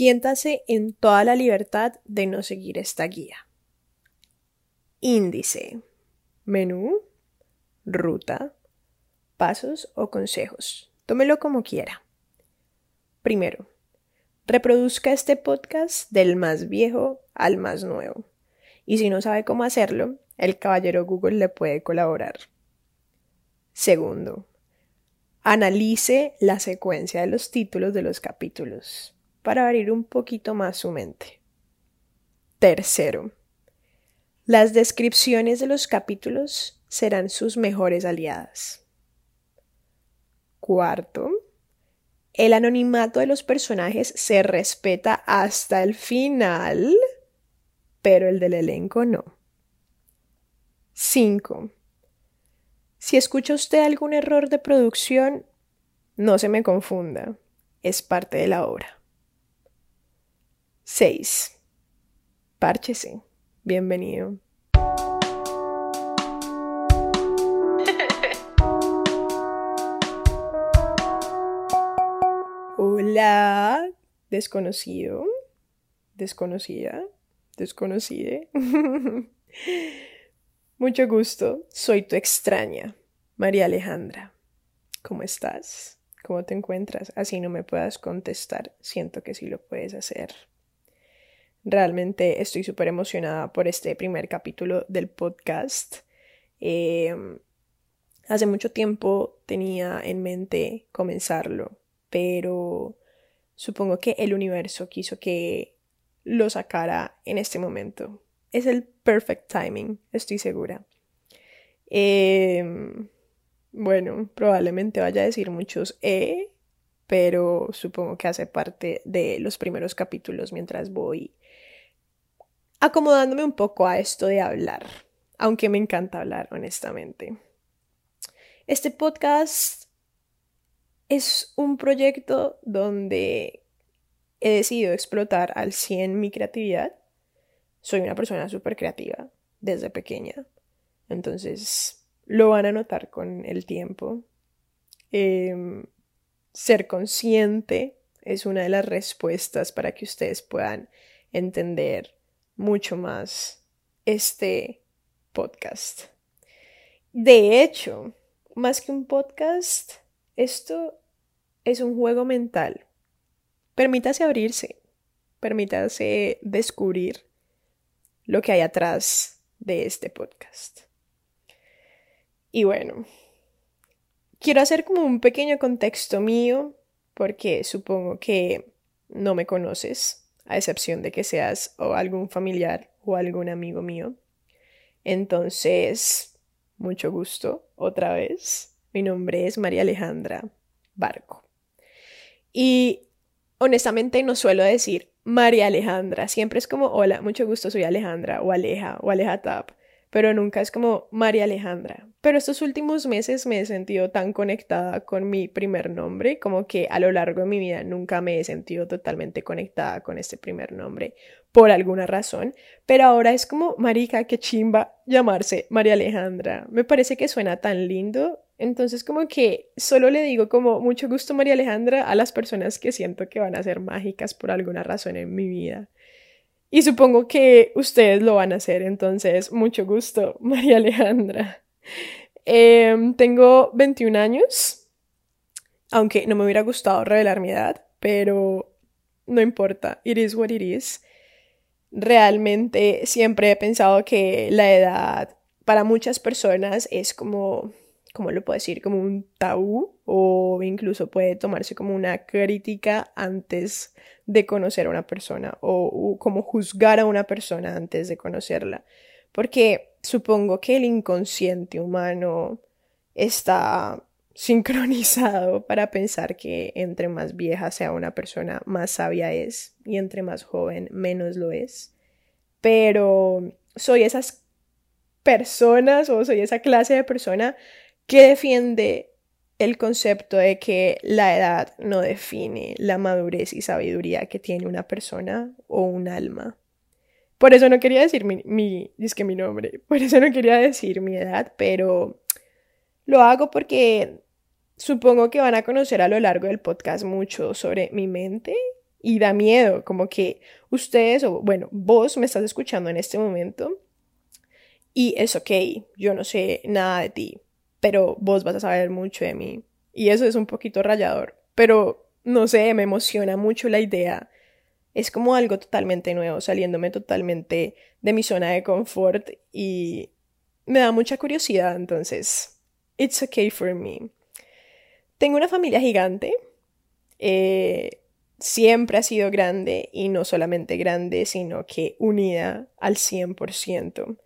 Siéntase en toda la libertad de no seguir esta guía. Índice. Menú. Ruta. Pasos o consejos. Tómelo como quiera. Primero, reproduzca este podcast del más viejo al más nuevo. Y si no sabe cómo hacerlo, el caballero Google le puede colaborar. Segundo, analice la secuencia de los títulos de los capítulos para abrir un poquito más su mente. Tercero, las descripciones de los capítulos serán sus mejores aliadas. Cuarto, el anonimato de los personajes se respeta hasta el final, pero el del elenco no. 5. Si escucha usted algún error de producción, no se me confunda, es parte de la obra. 6. Párchese. Bienvenido. Hola, desconocido, desconocida, desconocide. Mucho gusto, soy tu extraña, María Alejandra. ¿Cómo estás? ¿Cómo te encuentras? Así no me puedas contestar, siento que sí lo puedes hacer. Realmente estoy súper emocionada por este primer capítulo del podcast. Em, hace mucho tiempo tenía en mente comenzarlo, pero supongo que el universo quiso que lo sacara en este momento. Es el perfect timing, estoy segura. Em, bueno, probablemente vaya a decir muchos eh, pero supongo que hace parte de los primeros capítulos mientras voy acomodándome un poco a esto de hablar, aunque me encanta hablar, honestamente. Este podcast es un proyecto donde he decidido explotar al 100 mi creatividad. Soy una persona súper creativa desde pequeña, entonces lo van a notar con el tiempo. Em, ser consciente es una de las respuestas para que ustedes puedan entender mucho más este podcast. De hecho, más que un podcast, esto es un juego mental. Permítase abrirse, permítase descubrir lo que hay atrás de este podcast. Y bueno, quiero hacer como un pequeño contexto mío, porque supongo que no me conoces a excepción de que seas o algún familiar o algún amigo mío. Entonces, mucho gusto otra vez. Mi nombre es María Alejandra Barco. Y honestamente no suelo decir María Alejandra, siempre es como hola, mucho gusto, soy Alejandra o Aleja o Aleja Tap pero nunca es como María Alejandra. Pero estos últimos meses me he sentido tan conectada con mi primer nombre, como que a lo largo de mi vida nunca me he sentido totalmente conectada con este primer nombre, por alguna razón. Pero ahora es como, marica, qué chimba llamarse María Alejandra. Me parece que suena tan lindo. Entonces como que solo le digo como mucho gusto María Alejandra a las personas que siento que van a ser mágicas por alguna razón en mi vida. Y supongo que ustedes lo van a hacer, entonces, mucho gusto, María Alejandra. Em, tengo 21 años, aunque no me hubiera gustado revelar mi edad, pero no importa, it is what it is. Realmente siempre he pensado que la edad para muchas personas es como, ¿cómo lo puedo decir? Como un tabú o incluso puede tomarse como una crítica antes de conocer a una persona o, como juzgar a una persona antes de conocerla. Porque supongo que el inconsciente humano está sincronizado para pensar que entre más vieja sea una persona, más sabia es y entre más joven, menos lo es. Pero soy esas personas o soy esa clase de persona que defiende el concepto de que la edad no define la madurez y sabiduría que tiene una persona o un alma. Por eso no quería decir mi, mi, es que mi nombre, por eso no quería decir mi edad, pero lo hago porque supongo que van a conocer a lo largo del podcast mucho sobre mi mente Y da miedo, como que ustedes, o bueno, vos me estás escuchando en este momento y es ok, yo no sé nada de ti, pero vos vas a saber mucho de mí. Y eso es un poquito rayador, pero no sé, me emociona mucho la idea. Es como algo totalmente nuevo, saliéndome totalmente de mi zona de confort y me da mucha curiosidad, entonces, it's okay for me. Tengo una familia gigante, eh, siempre ha sido grande y no solamente grande, sino que unida al 100%.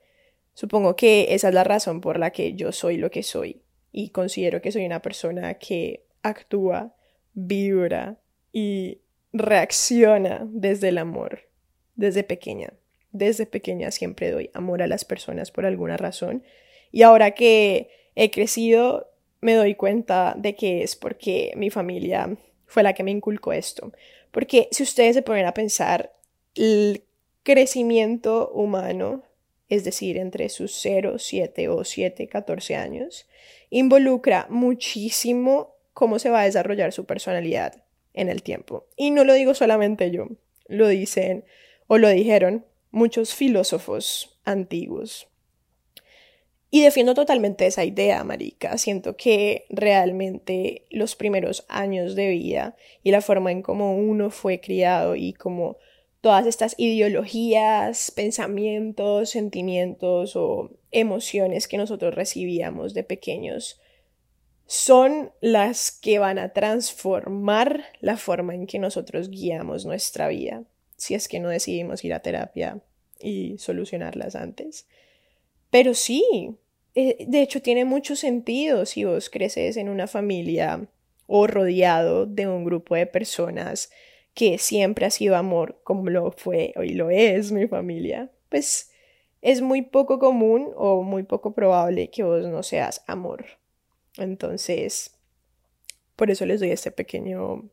Supongo que esa es la razón por la que yo soy lo que soy y considero que soy una persona que actúa, vibra y reacciona desde el amor, desde pequeña. Desde pequeña siempre doy amor a las personas por alguna razón y ahora que he crecido me doy cuenta de que es porque mi familia fue la que me inculcó esto. Porque si ustedes se ponen a pensar, el crecimiento humano es decir, entre sus 0, 7 o 7, 14 años, involucra muchísimo cómo se va a desarrollar su personalidad en el tiempo. Y no lo digo solamente yo, lo dicen o lo dijeron muchos filósofos antiguos. Y defiendo totalmente esa idea, Marica. Siento que realmente los primeros años de vida y la forma en cómo uno fue criado y cómo todas estas ideologías, pensamientos, sentimientos o emociones que nosotros recibíamos de pequeños son las que van a transformar la forma en que nosotros guiamos nuestra vida, si es que no decidimos ir a terapia y solucionarlas antes. Pero sí, eh, de hecho tiene mucho sentido si vos creces en una familia o rodeado de un grupo de personas que siempre ha sido amor, como lo fue y lo es mi familia, pues es muy poco común o muy poco probable que vos no seas amor. Entonces, por eso les doy este pequeño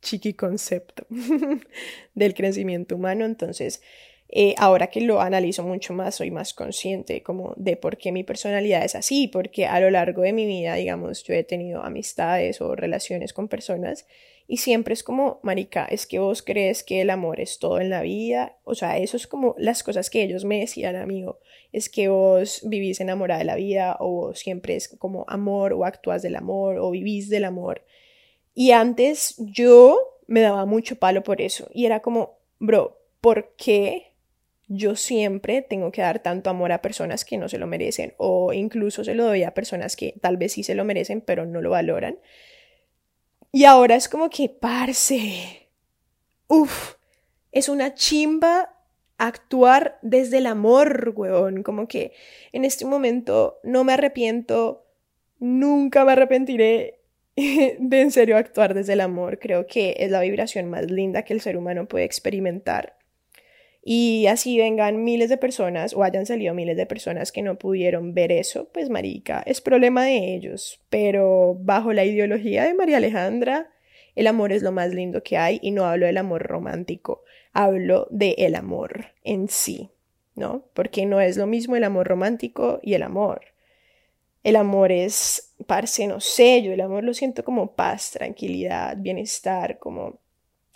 chiqui concepto del crecimiento humano. Entonces, eh, ahora que lo analizo mucho más, soy más consciente como de por qué mi personalidad es así, porque a lo largo de mi vida, digamos, yo he tenido amistades o relaciones con personas y siempre es como, marica, es que vos crees que el amor es todo en la vida. O sea, eso es como las cosas que ellos me decían, amigo. Es que vos vivís enamorada de la vida o vos siempre es como amor o actúas del amor o vivís del amor. Y antes yo me daba mucho palo por eso. Y era como, bro, ¿por qué yo siempre tengo que dar tanto amor a personas que no se lo merecen? O incluso se lo doy a personas que tal vez sí se lo merecen, pero no lo valoran. Y ahora es como que, parce, uff, es una chimba actuar desde el amor, weón. Como que en este momento no me arrepiento, nunca me arrepentiré de en serio actuar desde el amor. Creo que es la vibración más linda que el ser humano puede experimentar y así vengan miles de personas o hayan salido miles de personas que no pudieron ver eso, pues marica, es problema de ellos. Pero bajo la ideología de María Alejandra, el amor es lo más lindo que hay y no hablo del amor romántico, hablo del el amor en sí, ¿no? Porque no es lo mismo el amor romántico y el amor. El amor es, parce, no sé, yo el amor lo siento como paz, tranquilidad, bienestar, como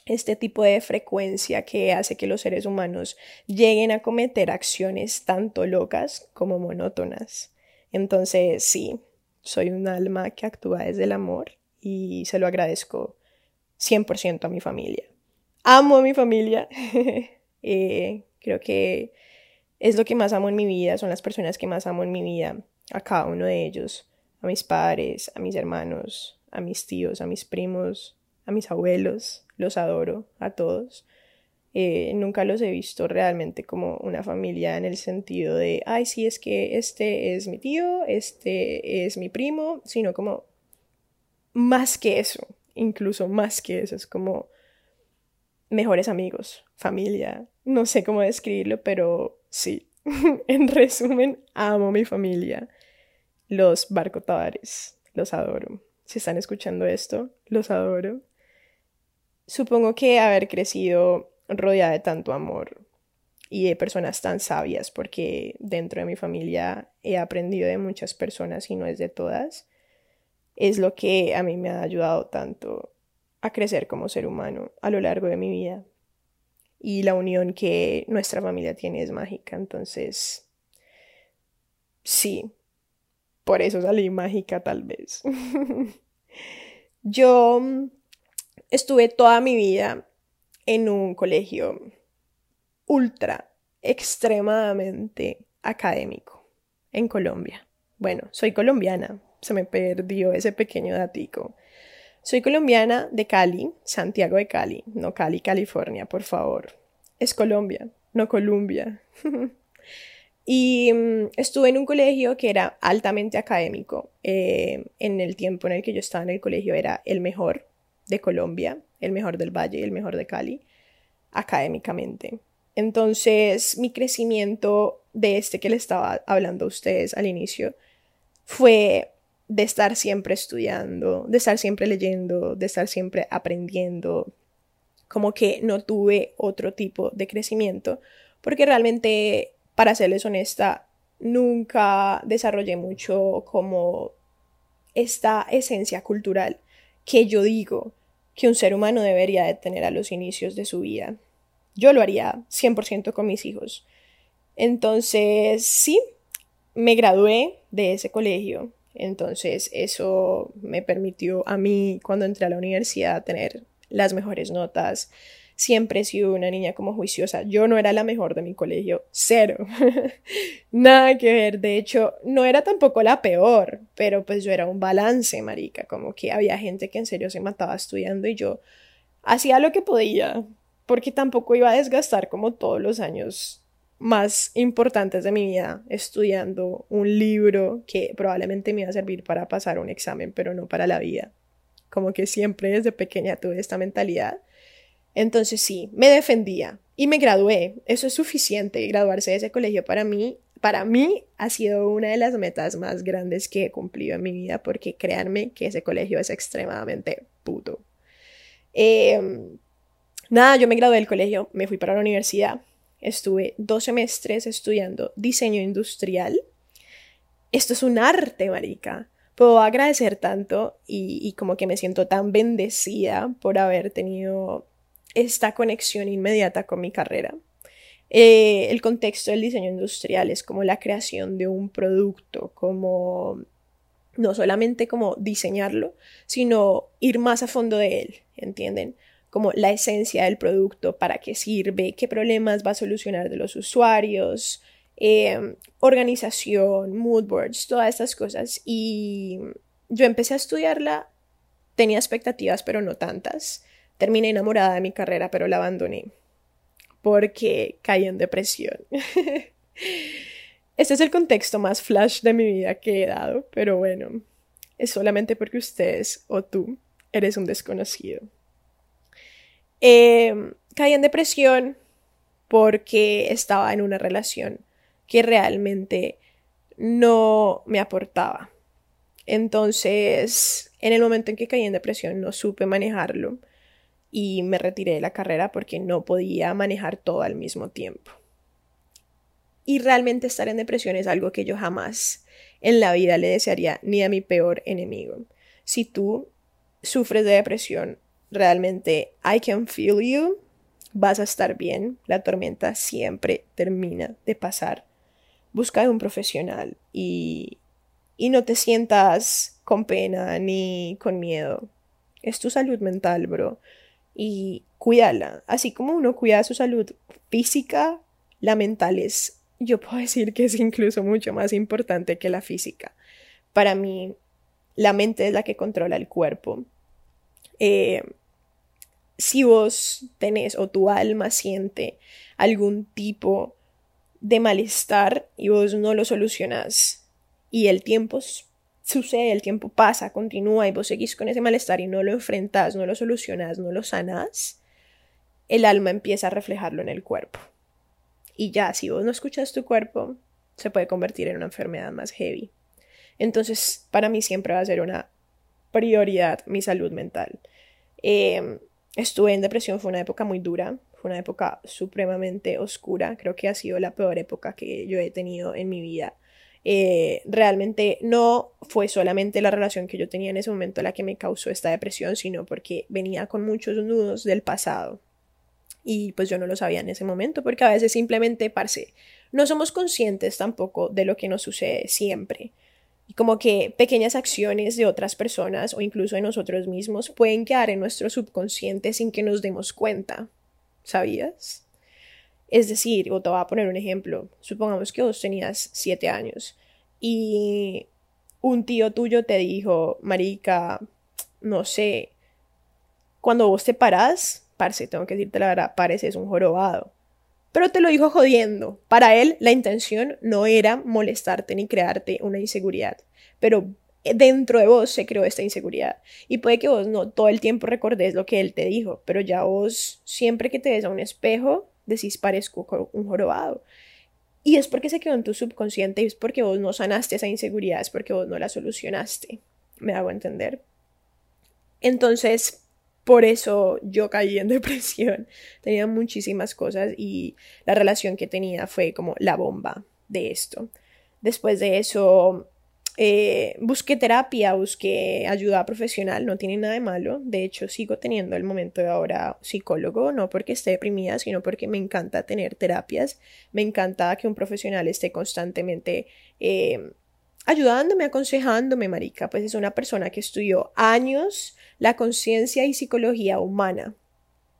este tipo de frecuencia que hace que los seres humanos lleguen a cometer acciones tanto locas como monótonas. Entonces, sí, soy un alma que actúa desde el amor y se lo agradezco 100% a mi familia. Amo a mi familia. Eh, creo que es lo que más amo en mi vida, son las personas que más amo en mi vida, a cada uno de ellos, a mis padres, a mis hermanos, a mis tíos, a mis primos, a mis abuelos, los adoro a todos. Eh, nunca los he visto realmente como una familia en el sentido de, ay, sí, es que este es mi tío, este es mi primo, sino como más que eso, incluso más que eso, es como mejores amigos, familia, no sé cómo describirlo, pero sí, en resumen, amo mi familia, los barcotavares, los adoro. Si están escuchando esto, los adoro. Supongo que haber crecido rodeada de tanto amor y de personas tan sabias, porque dentro de mi familia he aprendido de muchas personas y no es de todas, es lo que a mí me ha ayudado tanto a crecer como ser humano a lo largo de mi vida. Y la unión que nuestra familia tiene es mágica. Entonces, sí, por eso salí mágica tal vez. Yo estuve toda mi vida en un colegio ultra, extremadamente académico en Colombia. Bueno, soy colombiana, se me perdió ese pequeño datico. Soy colombiana de Cali, Santiago de Cali, no Cali, California, por favor. Es Colombia, no Colombia. y mm, estuve en un colegio que era altamente académico. Eh, en el tiempo en el que yo estaba en el colegio era el mejor de Colombia, el mejor del Valle y el mejor de Cali, académicamente. Entonces, mi crecimiento de este que le estaba hablando a ustedes al inicio fue de estar siempre estudiando, de estar siempre leyendo, de estar siempre aprendiendo, como que no tuve otro tipo de crecimiento, porque realmente, para serles honesta, nunca desarrollé mucho como esta esencia cultural que yo digo que un ser humano debería de tener a los inicios de su vida. Yo lo haría 100% con mis hijos. Entonces, sí, me gradué de ese colegio. Entonces, eso me permitió a mí, cuando entré a la universidad, tener las mejores notas. Siempre he sido una niña como juiciosa. Yo no era la mejor de mi colegio, cero. Nada que ver. De hecho, no era tampoco la peor, pero pues yo era un balance, marica. Como que había gente que en serio se mataba estudiando y yo hacía lo que podía, porque tampoco iba a desgastar como todos los años más importantes de mi vida estudiando un libro que probablemente me iba a servir para pasar un examen, pero no para la vida. Como que siempre desde pequeña tuve esta mentalidad. Entonces sí, me defendía y me gradué. Eso es suficiente. Graduarse de ese colegio para mí, para mí ha sido una de las metas más grandes que he cumplido en mi vida porque créanme que ese colegio es extremadamente puto. Em, nada, yo me gradué del colegio, me fui para la universidad Estuve dos semestres estudiando diseño industrial. Esto es un arte, marica. Puedo agradecer tanto y, como que me siento tan bendecida por haber tenido esta conexión inmediata con mi carrera. Eh, el contexto del diseño industrial es como la creación de un producto, como no solamente como diseñarlo, sino ir más a fondo de él, ¿entienden? como la esencia del producto, para qué sirve, qué problemas va a solucionar de los usuarios, eh, organización, mood boards, todas estas cosas. Y yo empecé a estudiarla, tenía expectativas, pero no tantas. Terminé enamorada de mi carrera, pero la abandoné porque caí en depresión. este es el contexto más flash de mi vida que he dado, pero bueno, es solamente porque ustedes o tú eres un desconocido. Eh, caí en depresión porque estaba en una relación que realmente no me aportaba. Entonces, en el momento en que caí en depresión, no supe manejarlo y me retiré de la carrera porque no podía manejar todo al mismo tiempo. Y realmente estar en depresión es algo que yo jamás en la vida le desearía ni a mi peor enemigo. Si tú sufres de depresión, realmente I can feel you, vas a estar bien, la tormenta siempre termina de pasar. Busca un profesional y, y no te sientas con pena ni con miedo. Es tu salud mental, bro. Y cuídala. Así como uno cuida su salud física, la mental es, yo puedo decir que es incluso mucho más importante que la física. Para mí, la mente es la que controla el cuerpo. Eh, si vos tenés o tu alma siente algún tipo de malestar y vos no lo solucionas y el tiempo sucede, el tiempo pasa, continúa y vos seguís con ese malestar y no lo enfrentas, no lo solucionas, no lo sanas, el alma empieza a reflejarlo en el cuerpo. Y ya, si vos no escuchas tu cuerpo, se puede convertir en una enfermedad más heavy. Entonces, para mí siempre va a ser una prioridad mi salud mental. Eh, Estuve en depresión, fue una época muy dura, fue una época supremamente oscura, creo que ha sido la peor época que yo he tenido en mi vida. Eh, realmente no fue solamente la relación que yo tenía en ese momento la que me causó esta depresión, sino porque venía con muchos nudos del pasado. Y pues yo no lo sabía en ese momento, porque a veces simplemente, parce, no somos conscientes tampoco de lo que nos sucede siempre. Y como que pequeñas acciones de otras personas o incluso de nosotros mismos pueden quedar en nuestro subconsciente sin que nos demos cuenta. ¿Sabías? Es decir, o te voy a poner un ejemplo. Supongamos que vos tenías siete años y un tío tuyo te dijo, Marica, no sé, cuando vos te parás, parce, tengo que decirte la verdad, pareces un jorobado. Pero te lo dijo jodiendo. Para él, la intención no era molestarte ni crearte una inseguridad. Pero dentro de vos se creó esta inseguridad. Y puede que vos no todo el tiempo recordes lo que él te dijo, pero ya vos, siempre que te ves a un espejo, decís parezco un jorobado. Y es porque se quedó en tu subconsciente y es porque vos no sanaste esa inseguridad, es porque vos no la solucionaste. ¿Me hago entender? Entonces, por eso yo caí en depresión. Tenía muchísimas cosas y la relación que tenía fue como la bomba de esto. Después de eso, eh, busqué terapia, busqué ayuda profesional, no tiene nada de malo. De hecho, sigo teniendo el momento de ahora psicólogo, no porque esté deprimida, sino porque me encanta tener terapias. Me encanta que un profesional esté constantemente eh, ayudándome, aconsejándome, marica. Pues es una persona que estudió años la conciencia y psicología humana,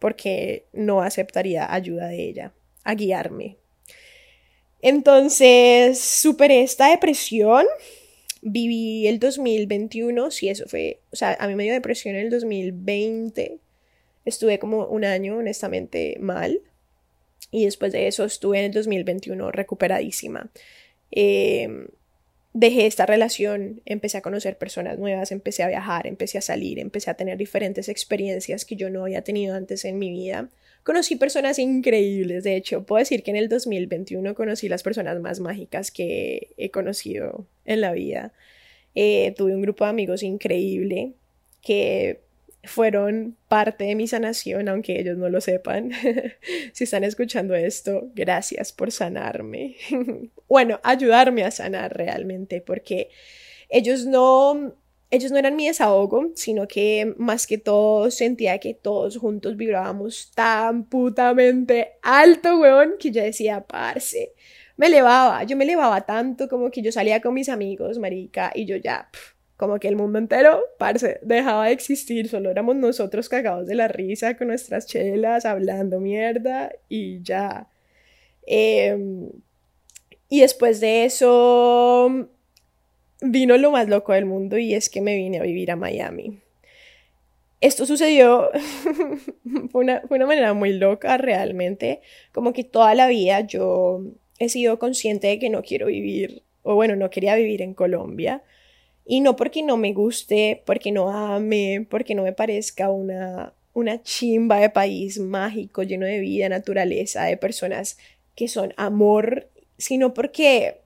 porque no aceptaría ayuda de ella a guiarme. Entonces, superé esta depresión viví el 2021, sí, eso fue, o sea, a mí me dio depresión en el 2020, estuve como un año honestamente mal y después de eso estuve en el 2021 recuperadísima. Em, dejé esta relación, empecé a conocer personas nuevas, empecé a viajar, empecé a salir, empecé a tener diferentes experiencias que yo no había tenido antes en mi vida. Conocí personas increíbles, de hecho, puedo decir que en el 2021 conocí las personas más mágicas que he conocido en la vida. Eh, tuve un grupo de amigos increíble que fueron parte de mi sanación, aunque ellos no lo sepan. si están escuchando esto, gracias por sanarme. bueno, ayudarme a sanar realmente, porque ellos no ellos no eran mi desahogo, sino que más que todo sentía que todos juntos vibrábamos tan putamente alto, weón, que yo decía, parce, me elevaba, yo me elevaba tanto como que yo salía con mis amigos, marica, y yo ya, como que el mundo entero, parce, dejaba de existir, solo éramos nosotros cagados de la risa con nuestras chelas, hablando mierda, y ya. Em, y después de eso vino lo más loco del mundo y es que me vine a vivir a Miami. Esto sucedió, fue, una, fue una manera muy loca realmente, como que toda la vida yo he sido consciente de que no quiero vivir, o bueno, no quería vivir en Colombia. Y no porque no me guste, porque no ame, porque no me parezca una, una chimba de país mágico, lleno de vida, naturaleza, de personas que son amor, sino porque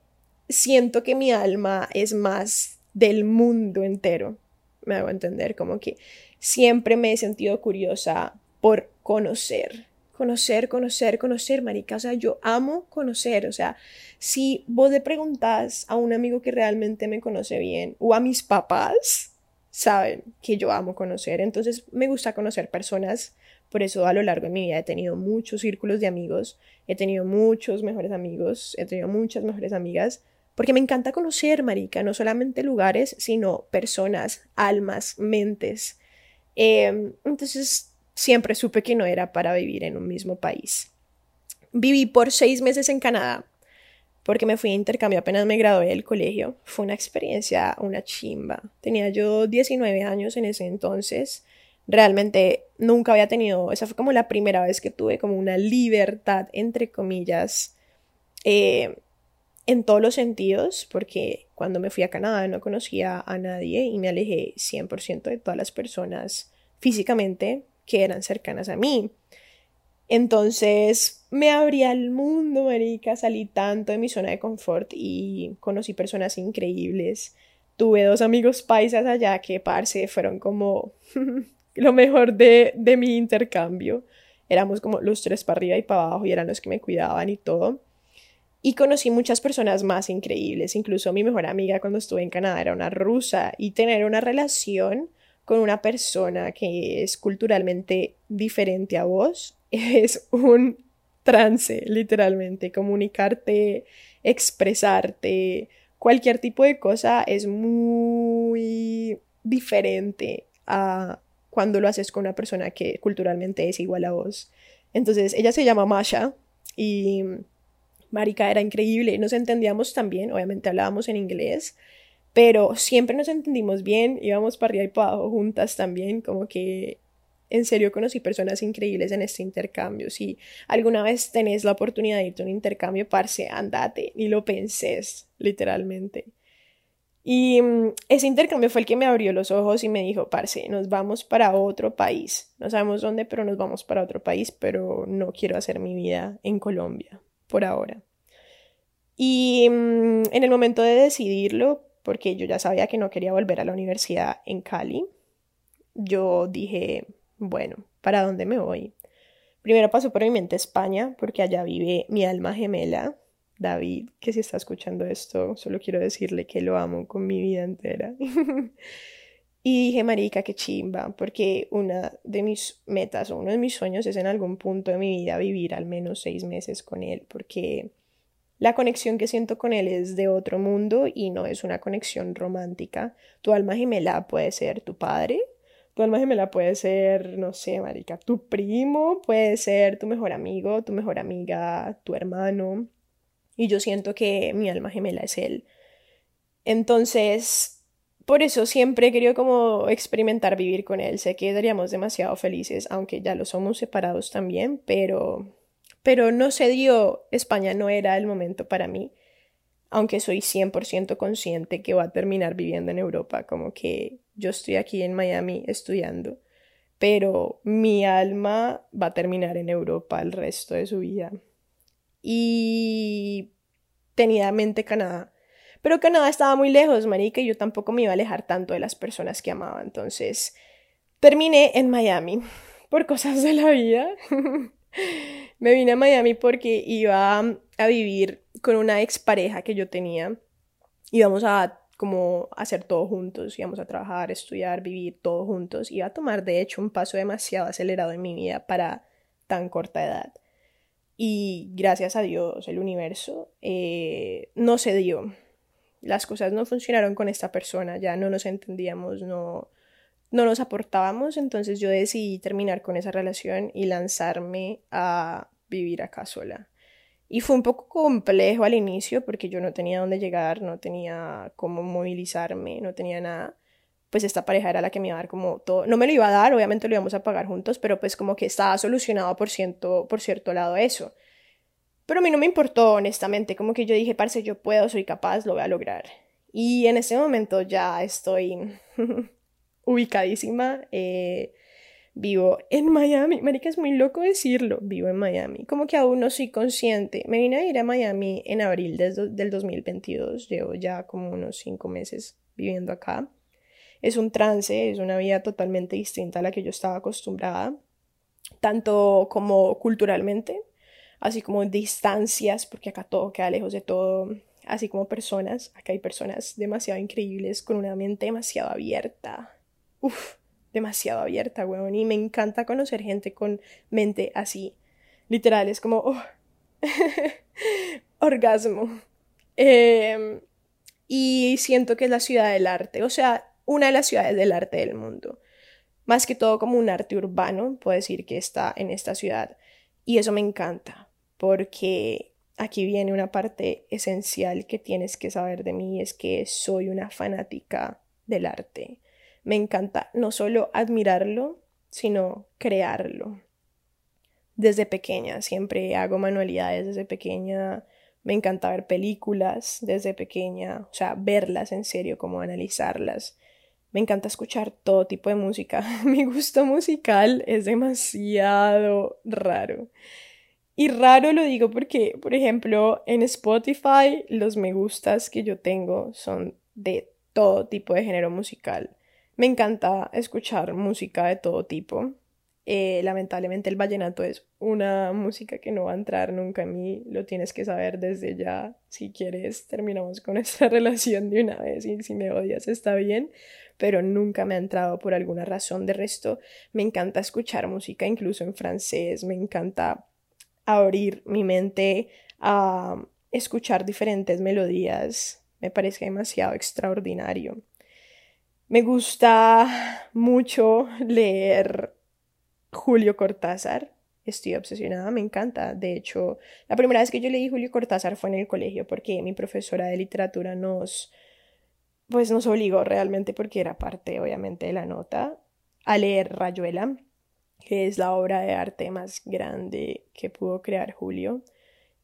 siento que mi alma es más del mundo entero. Me hago entender, como que siempre me he sentido curiosa por conocer, conocer, conocer, conocer, marica. O sea, yo amo conocer. O sea, si vos le preguntas a un amigo que realmente me conoce bien o a mis papás, saben que yo amo conocer. Entonces, me gusta conocer personas. Por eso a lo largo de mi vida he tenido muchos círculos de amigos, he tenido muchos mejores amigos, he tenido muchas mejores amigas, porque me encanta conocer, marica, no solamente lugares, sino personas, almas, mentes. Em, entonces, siempre supe que no era para vivir en un mismo país. Viví por seis meses en Canadá, porque me fui a intercambio apenas me gradué del colegio. Fue una experiencia, una chimba. Tenía yo 19 años en ese entonces. Realmente nunca había tenido, esa fue como la primera vez que tuve como una libertad, entre comillas, eh, en todos los sentidos, porque cuando me fui a Canadá no conocía a nadie y me alejé 100% de todas las personas físicamente que eran cercanas a mí. Entonces me abrí al mundo, marica, salí tanto de mi zona de confort y conocí personas increíbles. Tuve dos amigos paisas allá que, parce, fueron como lo mejor de, de mi intercambio. Éramos como los tres para arriba y para abajo y eran los que me cuidaban y todo. Y conocí muchas personas más increíbles, incluso mi mejor amiga cuando estuve en Canadá era una rusa y tener una relación con una persona que es culturalmente diferente a vos es un trance, literalmente. Comunicarte, expresarte, cualquier tipo de cosa es muy diferente a cuando lo haces con una persona que culturalmente es igual a vos. Entonces, ella se llama Masha y Marica era increíble, nos entendíamos también, obviamente hablábamos en inglés, pero siempre nos entendimos bien, íbamos para arriba y para abajo juntas también, como que en serio conocí personas increíbles en este intercambio. Si alguna vez tenés la oportunidad de irte a un intercambio, parce, andate, ni lo pensés, literalmente. Y mm, ese intercambio fue el que me abrió los ojos y me dijo, parce, nos vamos para otro país. No sabemos dónde, pero nos vamos para otro país, pero no quiero hacer mi vida en Colombia, por ahora. Y mm, en el momento de decidirlo, porque yo ya sabía que no quería volver a la universidad en Cali, yo dije, bueno, ¿para dónde me voy? Primero pasó por mi mente España, porque allá vive mi alma gemela, David, que si está escuchando esto, solo quiero decirle que lo amo con mi vida entera. y dije, marica, qué chimba, porque una de mis metas o uno de mis sueños es en algún punto de mi vida vivir al menos seis meses con él, porque la conexión que siento con él es de otro mundo y no es una conexión romántica. Tu alma gemela puede ser tu padre, tu alma gemela puede ser, no sé, marica, tu primo, puede ser tu mejor amigo, tu mejor amiga, tu hermano. Y yo siento que mi alma gemela es él. Entonces, por eso siempre he querido como experimentar vivir con él. Sé que seríamos demasiado felices, aunque ya lo somos separados también, pero pero no se dio, España no era el momento para mí aunque soy 100% consciente que va a terminar viviendo en Europa, como que yo estoy aquí en Miami estudiando, pero mi alma va a terminar en Europa el resto de su vida. Y tenía mente Canadá. Pero Canadá estaba muy lejos, marica, y yo tampoco me iba a alejar tanto de las personas que amaba. Entonces, terminé en Miami por cosas de la vida. me vine a Miami porque iba a vivir con una expareja que yo tenía. Íbamos a como hacer todo juntos, íbamos a trabajar, estudiar, vivir todo juntos. Iba a tomar de hecho un paso demasiado acelerado en mi vida para tan corta edad. Y gracias a Dios, el universo eh, no se dio. Las cosas no funcionaron con esta persona, ya no nos entendíamos, no, no nos aportábamos, entonces yo decidí terminar con esa relación y lanzarme a vivir acá sola. Y fue un poco complejo al inicio porque yo no tenía dónde llegar, no tenía cómo movilizarme, no tenía nada. Pues esta pareja era la que me iba a dar como todo. No me lo iba a dar, obviamente lo íbamos a pagar juntos, pero pues como que estaba solucionado por cierto, por cierto lado eso. Pero a mí no me importó, honestamente, como que yo dije, parce, yo puedo, soy capaz, lo voy a lograr. Y en ese momento ya estoy ubicadísima. Eh, Vivo en Miami. Marica, es muy loco decirlo. Vivo en Miami. Como que aún no soy consciente. Me vine a ir a Miami en abril del 2022. Llevo ya como unos cinco meses viviendo acá. Es un trance, es una vida totalmente distinta a la que yo estaba acostumbrada. Tanto como culturalmente, así como distancias, porque acá todo queda lejos de todo. Así como personas. Acá hay personas demasiado increíbles, con una mente demasiado abierta. Uf demasiado abierta, weón. Y me encanta conocer gente con mente así. Literal, es como, oh, orgasmo. Em, y siento que es la ciudad del arte, o sea, una de las ciudades del arte del mundo. Más que todo como un arte urbano, puedo decir que está en esta ciudad. Y eso me encanta, porque aquí viene una parte esencial que tienes que saber de mí, es que soy una fanática del arte me encanta no solo admirarlo, sino crearlo. Desde pequeña, siempre hago manualidades desde pequeña, me encanta ver películas desde pequeña, o sea, verlas en serio, como analizarlas. Me encanta escuchar todo tipo de música. Mi gusto musical es demasiado raro. Y raro lo digo porque, por ejemplo, en Spotify los me gustas que yo tengo son de todo tipo de género musical. Me encanta escuchar música de todo tipo. Eh, lamentablemente el vallenato es una música que no va a entrar nunca en mí, lo tienes que saber desde ya. Si quieres, terminamos con esta relación de una vez y si me odias está bien, pero nunca me ha entrado por alguna razón. De resto, me encanta escuchar música incluso en francés, me encanta abrir mi mente a escuchar diferentes melodías, me parece demasiado extraordinario. Me gusta mucho leer Julio Cortázar. Estoy obsesionada, me encanta. De hecho, la primera vez que yo leí Julio Cortázar fue en el colegio porque mi profesora de literatura nos, pues nos obligó realmente porque era parte, obviamente, de la nota a leer Rayuela, que es la obra de arte más grande que pudo crear Julio.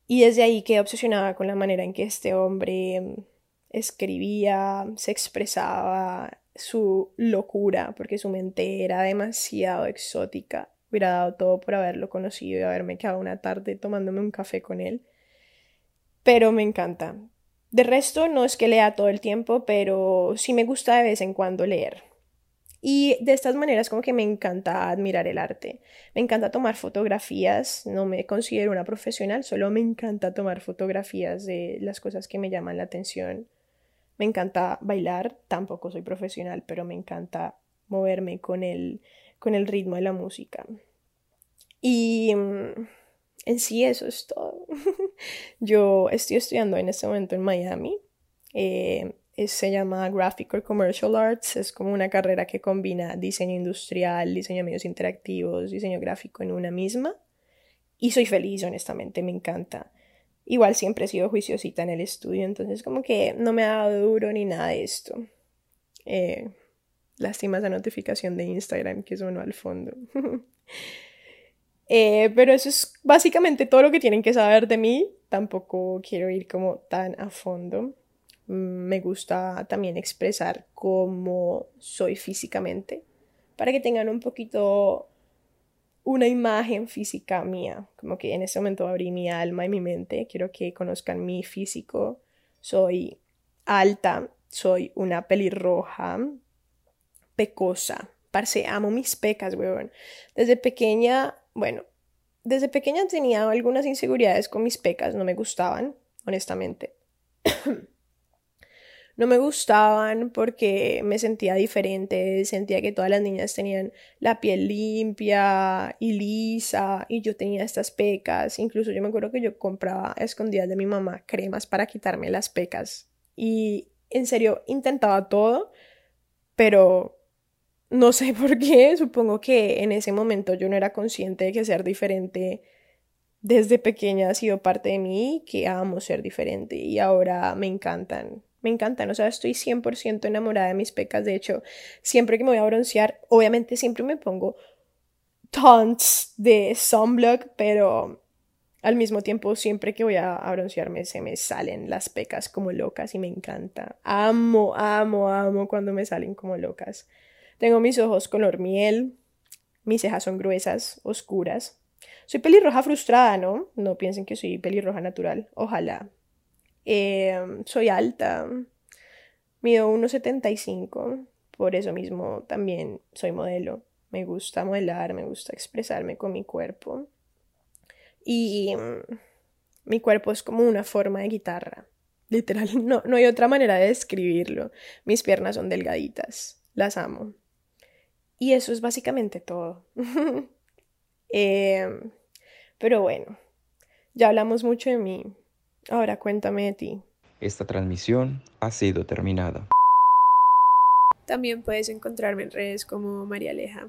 Y desde ahí quedé obsesionada con la manera en que este hombre escribía, se expresaba, su locura, porque su mente era demasiado exótica. Hubiera dado todo por haberlo conocido y haberme quedado una tarde tomándome un café con él. Pero me encanta. De resto, no es que lea todo el tiempo, pero sí me gusta de vez en cuando leer. Y de estas maneras como que me encanta admirar el arte. Me encanta tomar fotografías, no me considero una profesional, solo me encanta tomar fotografías de las cosas que me llaman la atención. Me encanta bailar, tampoco soy profesional, pero me encanta moverme con el, con el ritmo de la música. Y mm, en sí eso es todo. Yo estoy estudiando en este momento en Miami. Eh, se llama Graphical Commercial Arts. Es como una carrera que combina diseño industrial, diseño de medios interactivos, diseño gráfico en una misma. Y soy feliz, honestamente, me encanta. Igual siempre he sido juiciosita en el estudio, entonces como que no me ha dado duro ni nada de esto. Eh, lástima esa notificación de Instagram que sonó al fondo. eh, pero eso es básicamente todo lo que tienen que saber de mí. Tampoco quiero ir como tan a fondo. Me gusta también expresar cómo soy físicamente para que tengan un poquito una imagen física mía, como que en ese momento abrí mi alma y mi mente, quiero que conozcan mi físico, soy alta, soy una pelirroja, pecosa, parce, amo mis pecas, weón. Desde pequeña, bueno, desde pequeña tenía algunas inseguridades con mis pecas, no me gustaban, honestamente. no me gustaban porque me sentía diferente, sentía que todas las niñas tenían la piel limpia y lisa y yo tenía estas pecas, incluso yo me acuerdo que yo compraba escondidas de mi mamá cremas para quitarme las pecas y en serio intentaba todo, pero no sé por qué, supongo que en ese momento yo no era consciente de que ser diferente desde pequeña ha sido parte de mí, que amo ser diferente y ahora me encantan me encantan, o sea, estoy 100% enamorada de mis pecas, de hecho, siempre que me voy a broncear, obviamente siempre me pongo tons de sunblock, pero al mismo tiempo siempre que voy a, broncearme se me salen las pecas como locas y me encanta. Amo, amo, amo cuando me salen como locas. Tengo mis ojos color miel, mis cejas son gruesas, oscuras. Soy pelirroja frustrada, ¿no? No piensen que soy pelirroja natural. Ojalá. Eh, soy alta, mido 1,75, por eso mismo también soy modelo. Me gusta modelar, me gusta expresarme con mi cuerpo. Y mm, mi cuerpo es como una forma de guitarra. Literal, no, no hay otra manera de describirlo. Mis piernas son delgaditas, las amo. Y eso es básicamente todo. Em, pero bueno, ya hablamos mucho de mí. Ahora cuéntame de ti. Esta transmisión ha sido terminada. También puedes encontrarme en redes como María Aleja.